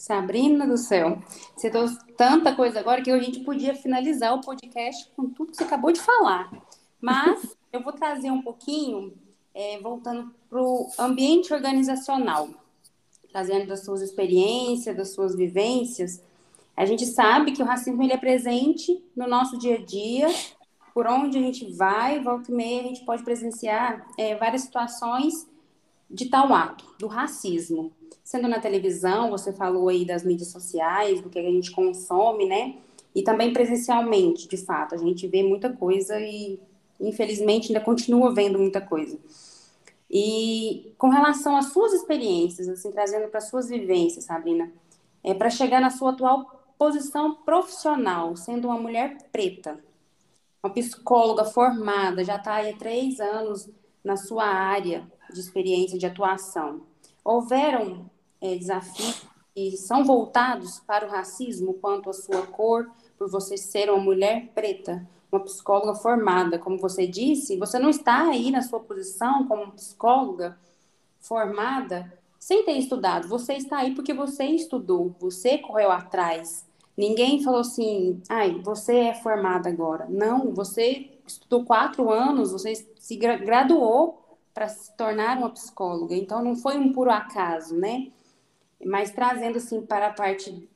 Sabrina do céu, você trouxe tanta coisa agora que a gente podia finalizar o podcast com tudo que você acabou de falar. Mas [LAUGHS] eu vou trazer um pouquinho, é, voltando para o ambiente organizacional trazendo das suas experiências, das suas vivências, a gente sabe que o racismo ele é presente no nosso dia a dia, por onde a gente vai, volta e meia, a gente pode presenciar é, várias situações de tal ato, do racismo. Sendo na televisão, você falou aí das mídias sociais, do que a gente consome, né? E também presencialmente, de fato, a gente vê muita coisa e, infelizmente, ainda continua vendo muita coisa. E com relação às suas experiências, assim, trazendo para suas vivências, Sabrina, é para chegar na sua atual posição profissional, sendo uma mulher preta, uma psicóloga formada, já está há três anos na sua área de experiência de atuação. Houveram é, desafios que são voltados para o racismo quanto à sua cor, por você ser uma mulher preta, uma psicóloga formada, como você disse, você não está aí na sua posição como psicóloga formada sem ter estudado. Você está aí porque você estudou, você correu atrás. Ninguém falou assim, ai, você é formada agora. Não, você estudou quatro anos, você se graduou para se tornar uma psicóloga. Então, não foi um puro acaso, né? Mas trazendo, assim, para a parte,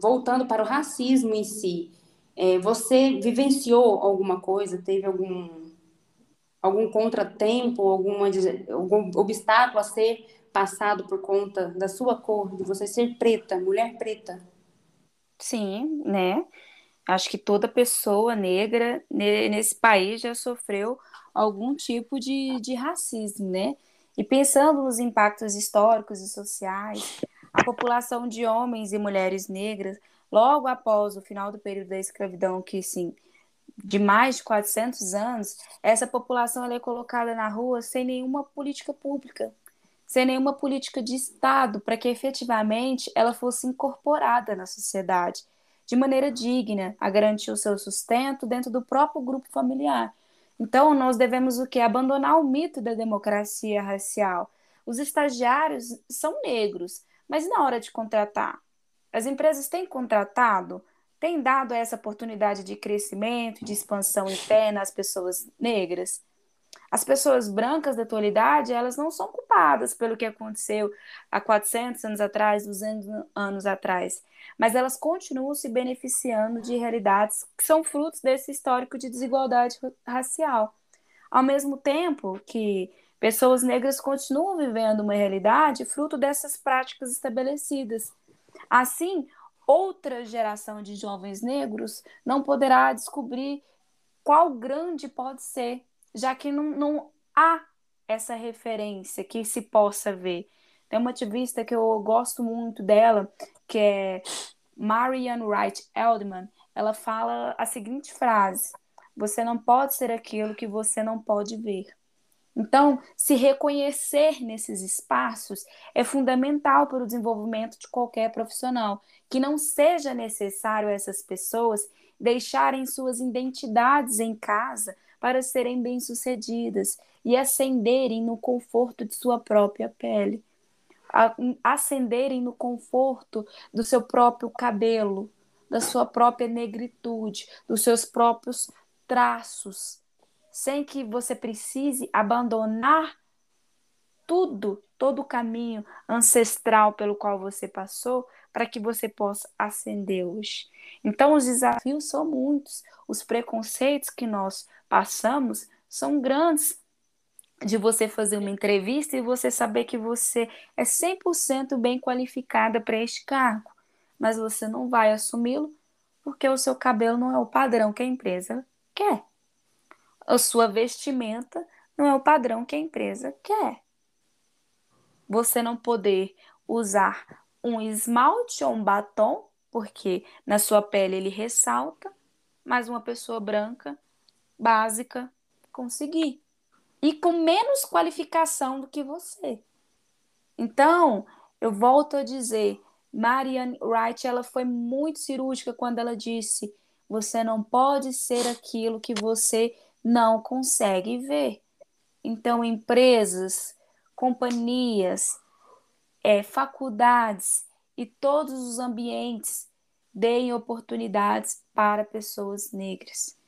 voltando para o racismo em si, é, você vivenciou alguma coisa, teve algum, algum contratempo, alguma, algum obstáculo a ser passado por conta da sua cor, de você ser preta, mulher preta? Sim, né? Acho que toda pessoa negra nesse país já sofreu algum tipo de, de racismo, né? E pensando nos impactos históricos e sociais, a população de homens e mulheres negras, logo após o final do período da escravidão, que sim, de mais de 400 anos, essa população é colocada na rua sem nenhuma política pública, sem nenhuma política de Estado para que efetivamente ela fosse incorporada na sociedade de maneira digna, a garantir o seu sustento dentro do próprio grupo familiar. Então, nós devemos o que? Abandonar o mito da democracia racial. Os estagiários são negros, mas na hora de contratar, as empresas têm contratado, têm dado essa oportunidade de crescimento, de expansão interna às pessoas negras? As pessoas brancas da atualidade, elas não são culpadas pelo que aconteceu há 400 anos atrás, 200 anos atrás, mas elas continuam se beneficiando de realidades que são frutos desse histórico de desigualdade racial. Ao mesmo tempo que pessoas negras continuam vivendo uma realidade fruto dessas práticas estabelecidas. Assim, outra geração de jovens negros não poderá descobrir qual grande pode ser já que não, não há essa referência que se possa ver. Tem uma ativista que eu gosto muito dela, que é Marianne Wright Eldman. Ela fala a seguinte frase: Você não pode ser aquilo que você não pode ver. Então, se reconhecer nesses espaços é fundamental para o desenvolvimento de qualquer profissional, que não seja necessário essas pessoas deixarem suas identidades em casa para serem bem-sucedidas e ascenderem no conforto de sua própria pele, ascenderem no conforto do seu próprio cabelo, da sua própria negritude, dos seus próprios traços, sem que você precise abandonar tudo, todo o caminho ancestral pelo qual você passou, para que você possa ascender hoje. Então, os desafios são muitos, os preconceitos que nós passamos são grandes. De você fazer uma entrevista e você saber que você é 100% bem qualificada para este cargo, mas você não vai assumi-lo porque o seu cabelo não é o padrão que a empresa quer. A sua vestimenta não é o padrão que a empresa quer. Você não poder usar um esmalte ou um batom, porque na sua pele ele ressalta, mas uma pessoa branca, básica, conseguir. E com menos qualificação do que você. Então, eu volto a dizer, Marianne Wright, ela foi muito cirúrgica quando ela disse: você não pode ser aquilo que você não consegue ver. Então, empresas, companhias, é, faculdades e todos os ambientes deem oportunidades para pessoas negras.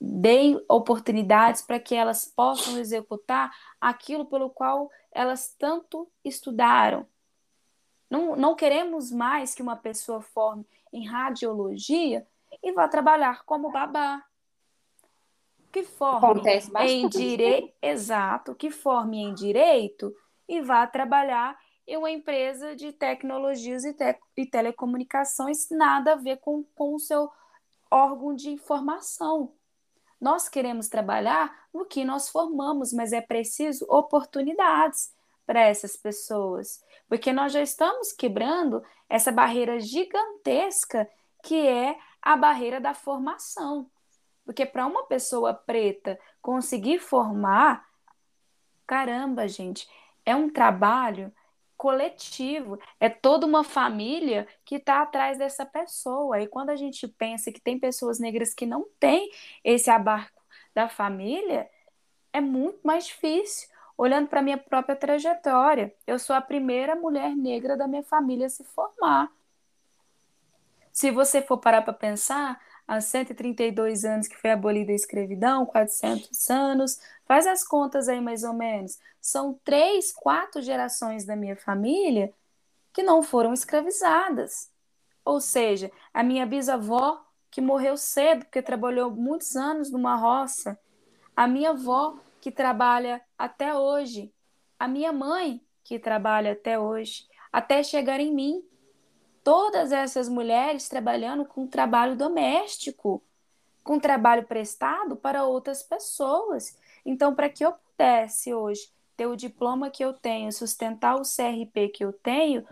Deem oportunidades para que elas possam executar aquilo pelo qual elas tanto estudaram. Não, não queremos mais que uma pessoa forme em radiologia e vá trabalhar como babá. Que forme em direito, exato, que forme em direito e vá trabalhar em uma empresa de tecnologias e, te e telecomunicações, nada a ver com, com o seu órgão de informação. Nós queremos trabalhar no que nós formamos, mas é preciso oportunidades para essas pessoas, porque nós já estamos quebrando essa barreira gigantesca que é a barreira da formação. Porque para uma pessoa preta conseguir formar, caramba, gente, é um trabalho coletivo, é toda uma família que está atrás dessa pessoa. E quando a gente pensa que tem pessoas negras que não têm esse abarco da família, é muito mais difícil. olhando para minha própria trajetória. Eu sou a primeira mulher negra da minha família a se formar. Se você for parar para pensar, há 132 anos que foi abolida a escravidão, 400 anos, faz as contas aí mais ou menos. São três, quatro gerações da minha família que não foram escravizadas. Ou seja, a minha bisavó, que morreu cedo porque trabalhou muitos anos numa roça, a minha avó, que trabalha até hoje, a minha mãe, que trabalha até hoje, até chegar em mim. Todas essas mulheres trabalhando com trabalho doméstico, com trabalho prestado para outras pessoas. Então, para que eu pudesse hoje ter o diploma que eu tenho, sustentar o CRP que eu tenho,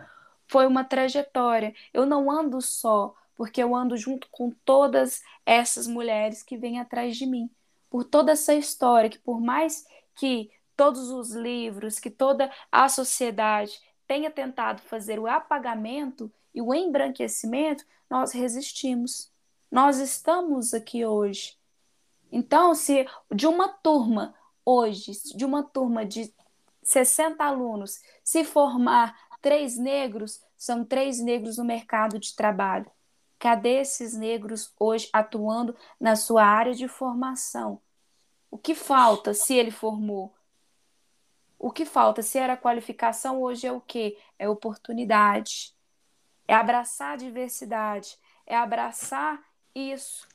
foi uma trajetória. Eu não ando só, porque eu ando junto com todas essas mulheres que vêm atrás de mim. Por toda essa história, que por mais que todos os livros, que toda a sociedade tenha tentado fazer o apagamento e o embranquecimento, nós resistimos. Nós estamos aqui hoje. Então, se de uma turma hoje, de uma turma de 60 alunos, se formar três negros, são três negros no mercado de trabalho. Cadê esses negros hoje atuando na sua área de formação? O que falta se ele formou? O que falta se era qualificação, hoje é o quê? É oportunidade. É abraçar a diversidade, é abraçar isso.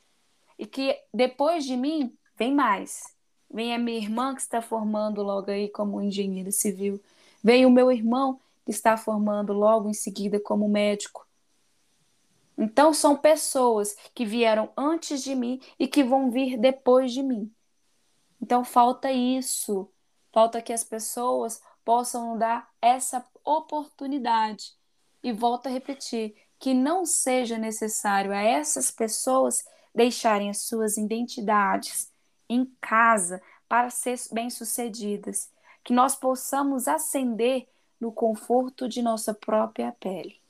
E que depois de mim vem mais. Vem a minha irmã que está formando logo aí como engenheira civil. Vem o meu irmão que está formando logo em seguida como médico. Então são pessoas que vieram antes de mim e que vão vir depois de mim. Então falta isso. Falta que as pessoas possam dar essa oportunidade. E volto a repetir, que não seja necessário a essas pessoas deixarem as suas identidades em casa para ser bem-sucedidas, que nós possamos ascender no conforto de nossa própria pele.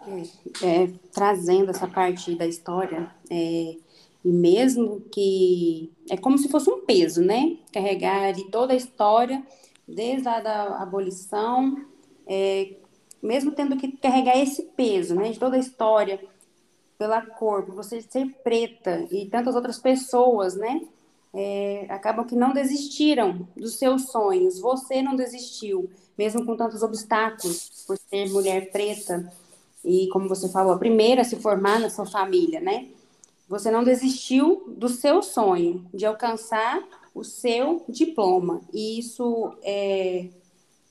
É, é, trazendo essa parte da história, é, e mesmo que é como se fosse um peso, né? Carregar de toda a história, desde a da abolição, é, mesmo tendo que carregar esse peso, né? De toda a história, pela cor, por você ser preta e tantas outras pessoas, né? É, acabam que não desistiram dos seus sonhos. Você não desistiu, mesmo com tantos obstáculos, por ser mulher preta e, como você falou, a primeira a se formar na sua família, né? Você não desistiu do seu sonho de alcançar o seu diploma. E isso é,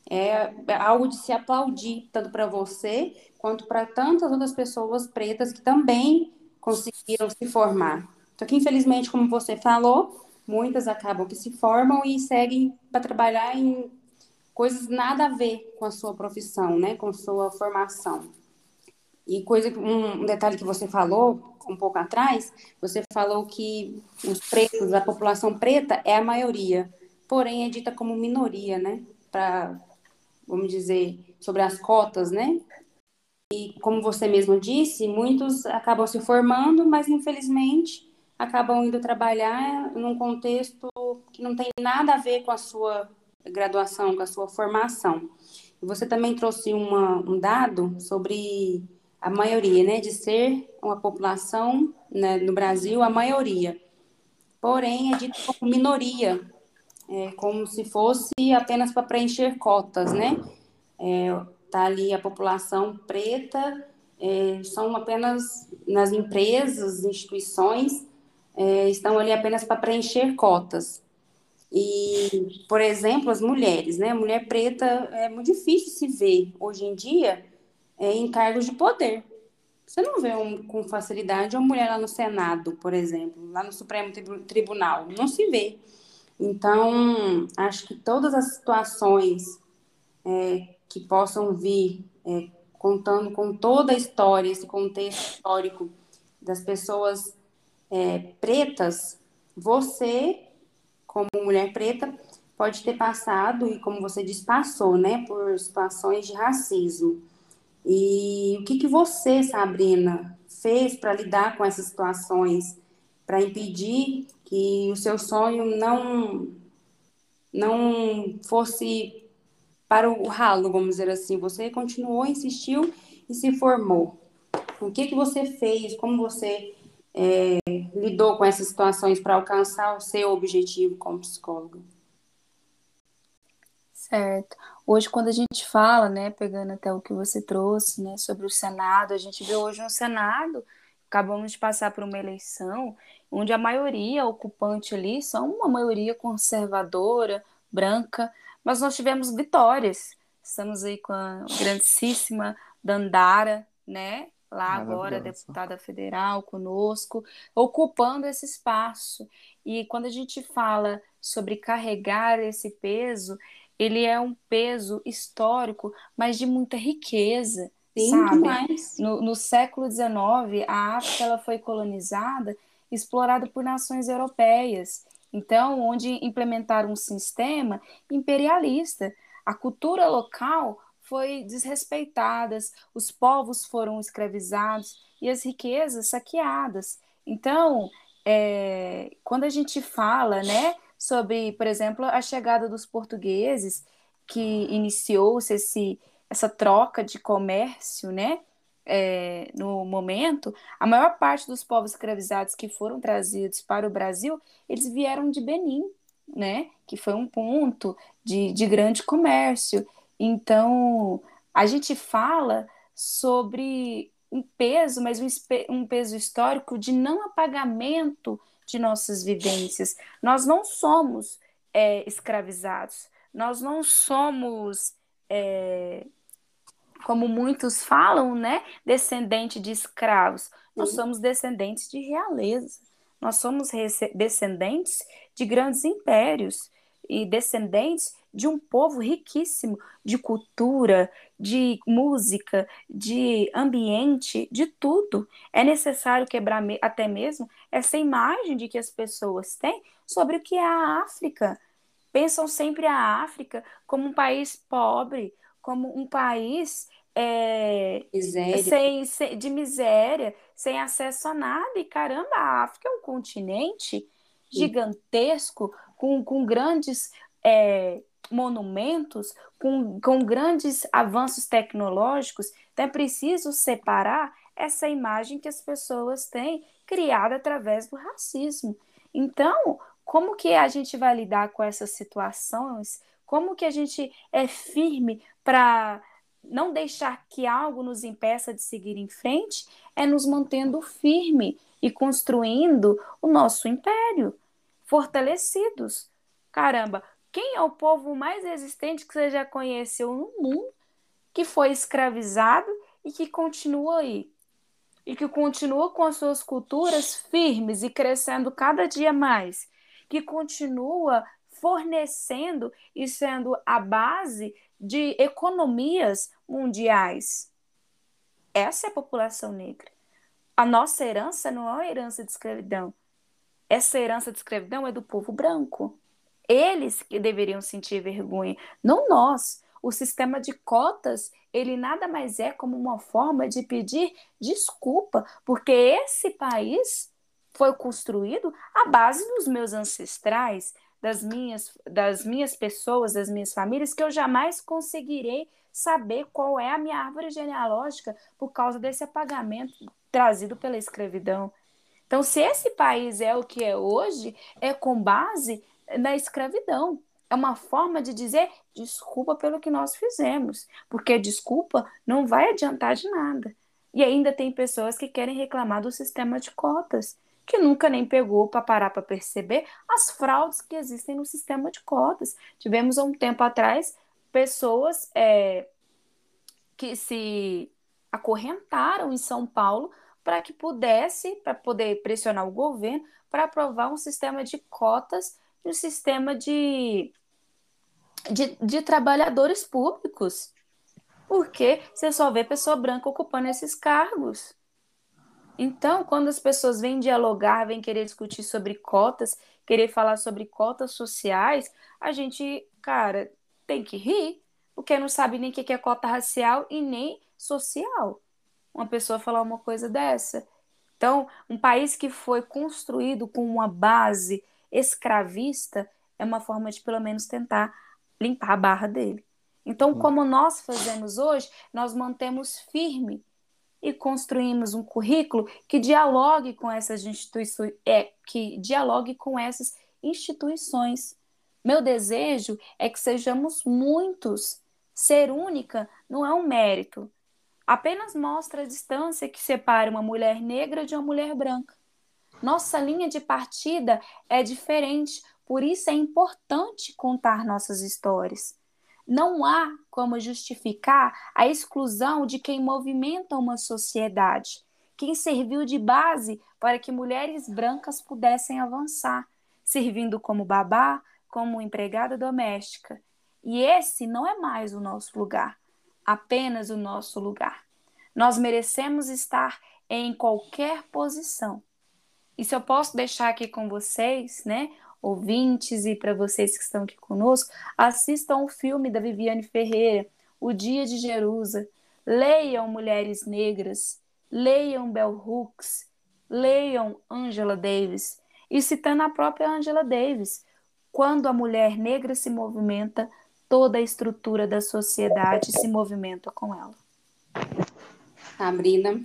é algo de se aplaudir, tanto para você quanto para tantas outras pessoas pretas que também conseguiram se formar. Só que, infelizmente, como você falou, muitas acabam que se formam e seguem para trabalhar em coisas nada a ver com a sua profissão, né? Com sua formação. E coisa, um detalhe que você falou um pouco atrás, você falou que os pretos, a população preta é a maioria, porém é dita como minoria, né? Para, vamos dizer, sobre as cotas, né? E como você mesmo disse, muitos acabam se formando, mas infelizmente acabam indo trabalhar num contexto que não tem nada a ver com a sua graduação, com a sua formação. E você também trouxe uma, um dado sobre a maioria, né, de ser uma população né, no Brasil, a maioria. Porém, é dito como minoria, é, como se fosse apenas para preencher cotas, né? É, tá ali a população preta, é, são apenas nas empresas, instituições, é, estão ali apenas para preencher cotas. E, por exemplo, as mulheres, né? A mulher preta é muito difícil se ver hoje em dia em cargos de poder. Você não vê um, com facilidade uma mulher lá no Senado, por exemplo, lá no Supremo Tribunal. Não se vê. Então, acho que todas as situações é, que possam vir é, contando com toda a história, esse contexto histórico das pessoas é, pretas, você, como mulher preta, pode ter passado, e como você disse, passou, né, por situações de racismo. E o que, que você, Sabrina, fez para lidar com essas situações, para impedir que o seu sonho não não fosse para o ralo, vamos dizer assim. Você continuou, insistiu e se formou. O que, que você fez? Como você é, lidou com essas situações para alcançar o seu objetivo como psicóloga? Certo. Hoje, quando a gente fala, né, pegando até o que você trouxe, né, sobre o Senado, a gente vê hoje um Senado, acabamos de passar por uma eleição, onde a maioria ocupante ali são uma maioria conservadora, branca, mas nós tivemos vitórias. Estamos aí com a grandíssima Dandara, né? Lá agora, deputada federal conosco, ocupando esse espaço. E quando a gente fala sobre carregar esse peso, ele é um peso histórico, mas de muita riqueza. Sim, sabe? Demais. No, no século XIX, a África ela foi colonizada, explorada por nações europeias. Então, onde implementaram um sistema imperialista. A cultura local foi desrespeitada, os povos foram escravizados e as riquezas saqueadas. Então, é, quando a gente fala né, sobre, por exemplo, a chegada dos portugueses, que iniciou-se essa troca de comércio, né? é, no momento, a maior parte dos povos escravizados que foram trazidos para o Brasil, eles vieram de Benin, né? Que foi um ponto de, de grande comércio. Então, a gente fala sobre um peso, mas um, um peso histórico de não apagamento de nossas vivências. Nós não somos é, escravizados, nós não somos é, como muitos falam, né, descendente de escravos. Nós uhum. somos descendentes de realeza. Nós somos descendentes de grandes impérios e descendentes de um povo riquíssimo de cultura, de música, de ambiente, de tudo. É necessário quebrar até mesmo essa imagem de que as pessoas têm sobre o que é a África. Pensam sempre a África como um país pobre, como um país é, sem, sem, de miséria, sem acesso a nada. E caramba, a África é um continente gigantesco, com, com grandes é, monumentos, com, com grandes avanços tecnológicos. Então é preciso separar essa imagem que as pessoas têm criada através do racismo. Então, como que a gente vai lidar com essas situações? Como que a gente é firme para não deixar que algo nos impeça de seguir em frente é nos mantendo firme e construindo o nosso império, fortalecidos. Caramba, quem é o povo mais resistente que você já conheceu no mundo, que foi escravizado e que continua aí? E que continua com as suas culturas firmes e crescendo cada dia mais, que continua fornecendo e sendo a base de economias mundiais. Essa é a população negra. A nossa herança não é uma herança de escravidão. Essa herança de escravidão é do povo branco. Eles que deveriam sentir vergonha, não nós. O sistema de cotas, ele nada mais é como uma forma de pedir desculpa, porque esse país foi construído à base dos meus ancestrais, das minhas, das minhas pessoas, das minhas famílias, que eu jamais conseguirei saber qual é a minha árvore genealógica por causa desse apagamento trazido pela escravidão. Então, se esse país é o que é hoje, é com base na escravidão. É uma forma de dizer desculpa pelo que nós fizemos, porque desculpa não vai adiantar de nada. E ainda tem pessoas que querem reclamar do sistema de cotas que nunca nem pegou para parar para perceber as fraudes que existem no sistema de cotas. Tivemos há um tempo atrás pessoas é, que se acorrentaram em São Paulo para que pudesse, para poder pressionar o governo, para aprovar um sistema de cotas, um sistema de, de, de trabalhadores públicos. Porque você só vê pessoa branca ocupando esses cargos. Então, quando as pessoas vêm dialogar, vêm querer discutir sobre cotas, querer falar sobre cotas sociais, a gente, cara, tem que rir, porque não sabe nem o que é cota racial e nem social. Uma pessoa falar uma coisa dessa. Então, um país que foi construído com uma base escravista é uma forma de pelo menos tentar limpar a barra dele. Então, como nós fazemos hoje, nós mantemos firme e construímos um currículo que dialogue com essas instituições, é, que dialogue com essas instituições. Meu desejo é que sejamos muitos. Ser única não é um mérito. Apenas mostra a distância que separa uma mulher negra de uma mulher branca. Nossa linha de partida é diferente, por isso é importante contar nossas histórias. Não há como justificar a exclusão de quem movimenta uma sociedade, quem serviu de base para que mulheres brancas pudessem avançar, servindo como babá, como empregada doméstica. E esse não é mais o nosso lugar, apenas o nosso lugar. Nós merecemos estar em qualquer posição. E se eu posso deixar aqui com vocês, né, ouvintes e para vocês que estão aqui conosco, assistam o filme da Viviane Ferreira, O Dia de Jerusa. Leiam Mulheres Negras, leiam Bell Hooks, leiam Angela Davis. E citando a própria Angela Davis, quando a mulher negra se movimenta, toda a estrutura da sociedade se movimenta com ela. Sabrina,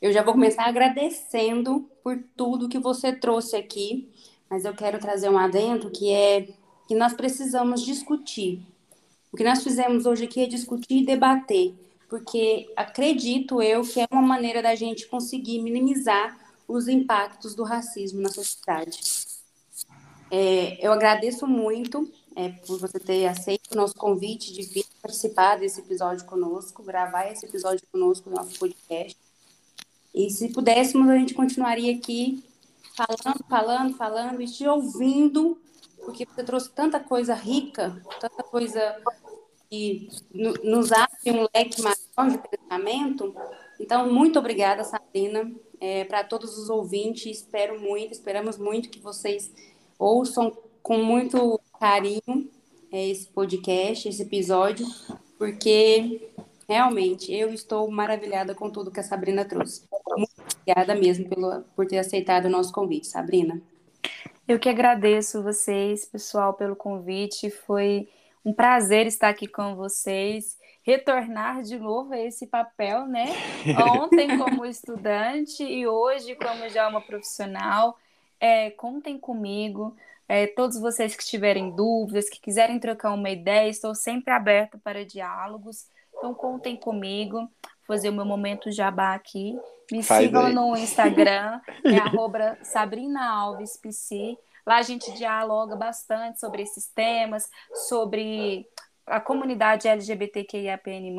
eu já vou começar agradecendo por tudo que você trouxe aqui mas eu quero trazer um adendo que é que nós precisamos discutir. O que nós fizemos hoje aqui é discutir e debater, porque acredito eu que é uma maneira da gente conseguir minimizar os impactos do racismo na sociedade. É, eu agradeço muito é, por você ter aceito o nosso convite de vir participar desse episódio conosco, gravar esse episódio conosco no nosso podcast. E se pudéssemos, a gente continuaria aqui falando, falando, falando e te ouvindo, porque você trouxe tanta coisa rica, tanta coisa que nos abre um leque maior de pensamento. Então, muito obrigada, Sabrina, é, para todos os ouvintes. Espero muito, esperamos muito que vocês ouçam com muito carinho é, esse podcast, esse episódio, porque realmente eu estou maravilhada com tudo que a Sabrina trouxe. Muito obrigada mesmo pelo, por ter aceitado o nosso convite, Sabrina. Eu que agradeço vocês, pessoal, pelo convite. Foi um prazer estar aqui com vocês, retornar de novo a esse papel, né? [LAUGHS] Ontem como estudante e hoje como já uma profissional. É, contem comigo. É, todos vocês que tiverem dúvidas, que quiserem trocar uma ideia, estou sempre aberta para diálogos. Então contem comigo fazer o meu momento jabá aqui. Me Faz sigam aí. no Instagram, é [LAUGHS] arroba Sabrina Alves PC. Lá a gente dialoga bastante sobre esses temas, sobre a comunidade LGBTQIAPN+,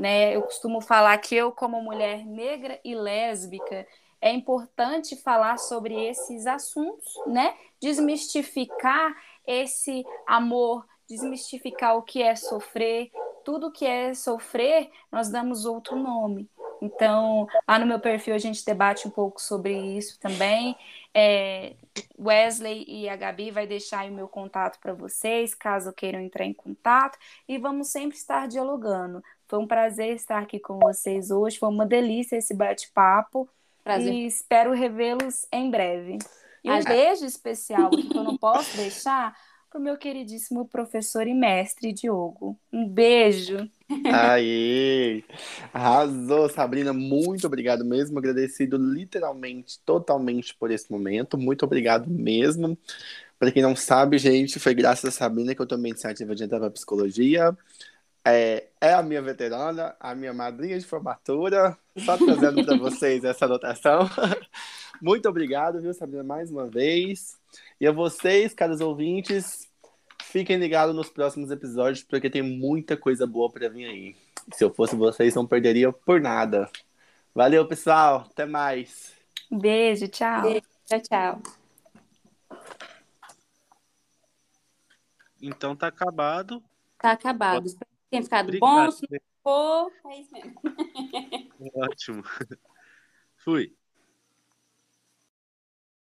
né? Eu costumo falar que eu, como mulher negra e lésbica, é importante falar sobre esses assuntos, né? Desmistificar esse amor, desmistificar o que é sofrer, tudo que é sofrer, nós damos outro nome. Então, lá no meu perfil a gente debate um pouco sobre isso também. É, Wesley e a Gabi vai deixar o meu contato para vocês, caso queiram entrar em contato, e vamos sempre estar dialogando. Foi um prazer estar aqui com vocês hoje, foi uma delícia esse bate-papo. E espero revê-los em breve. E um beijo especial que eu não posso [LAUGHS] deixar para o meu queridíssimo professor e mestre Diogo. Um beijo. Aí, arrasou, Sabrina. Muito obrigado mesmo. Agradecido literalmente, totalmente por esse momento. Muito obrigado mesmo. Para quem não sabe, gente, foi graças a Sabrina que eu tomei a iniciativa de entrar para psicologia. É, é, a minha veterana, a minha madrinha de formatura. Só trazendo para [LAUGHS] vocês essa anotação. Muito obrigado, viu, Sabrina, mais uma vez. E a vocês, caros ouvintes, fiquem ligados nos próximos episódios, porque tem muita coisa boa para vir aí. Se eu fosse vocês, não perderia por nada. Valeu, pessoal. Até mais. Beijo, tchau. Beijo, tchau, tchau. Então tá acabado. Tá acabado. Espero que tenha ficado Obrigado. bom. Se não for, é isso mesmo. [LAUGHS] Ótimo. Fui.